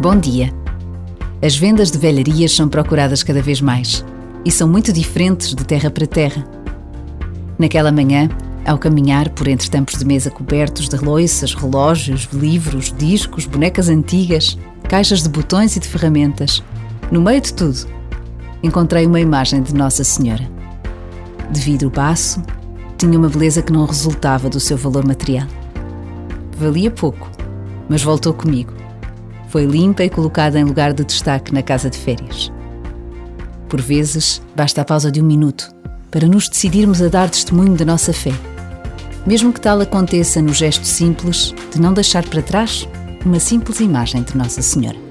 Bom dia. As vendas de velharias são procuradas cada vez mais e são muito diferentes de terra para terra. Naquela manhã, ao caminhar por entre tampos de mesa cobertos de loiças, relógios, livros, discos, bonecas antigas, caixas de botões e de ferramentas, no meio de tudo, encontrei uma imagem de Nossa Senhora. De vidro baço, tinha uma beleza que não resultava do seu valor material. Valia pouco, mas voltou comigo foi limpa e colocada em lugar de destaque na casa de férias. Por vezes, basta a pausa de um minuto para nos decidirmos a dar testemunho da nossa fé. Mesmo que tal aconteça no gesto simples de não deixar para trás uma simples imagem de Nossa Senhora.